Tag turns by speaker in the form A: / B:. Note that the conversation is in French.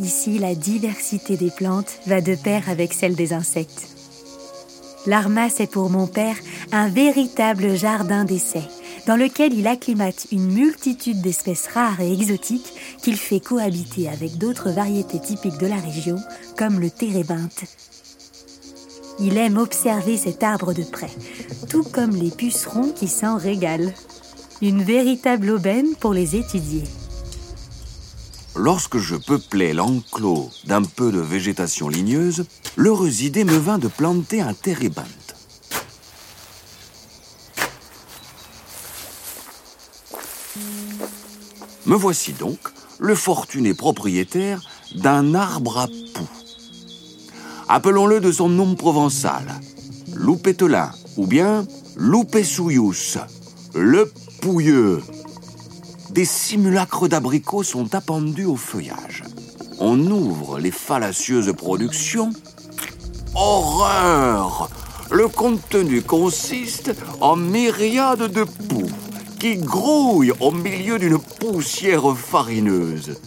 A: Ici, la diversité des plantes va de pair avec celle des insectes. L'Armas est pour mon père un véritable jardin d'essai, dans lequel il acclimate une multitude d'espèces rares et exotiques qu'il fait cohabiter avec d'autres variétés typiques de la région, comme le térébinthe. Il aime observer cet arbre de près, tout comme les pucerons qui s'en régalent. Une véritable aubaine pour les étudier.
B: Lorsque je peuplais l'enclos d'un peu de végétation ligneuse, l'heureuse idée me vint de planter un térébinthe. Me voici donc le fortuné propriétaire d'un arbre à poux. Appelons-le de son nom provençal, Loupételin ou bien Loupessouillous, le pouilleux. Des simulacres d'abricots sont appendus au feuillage. On ouvre les fallacieuses productions. Horreur Le contenu consiste en myriades de poux qui grouillent au milieu d'une poussière farineuse.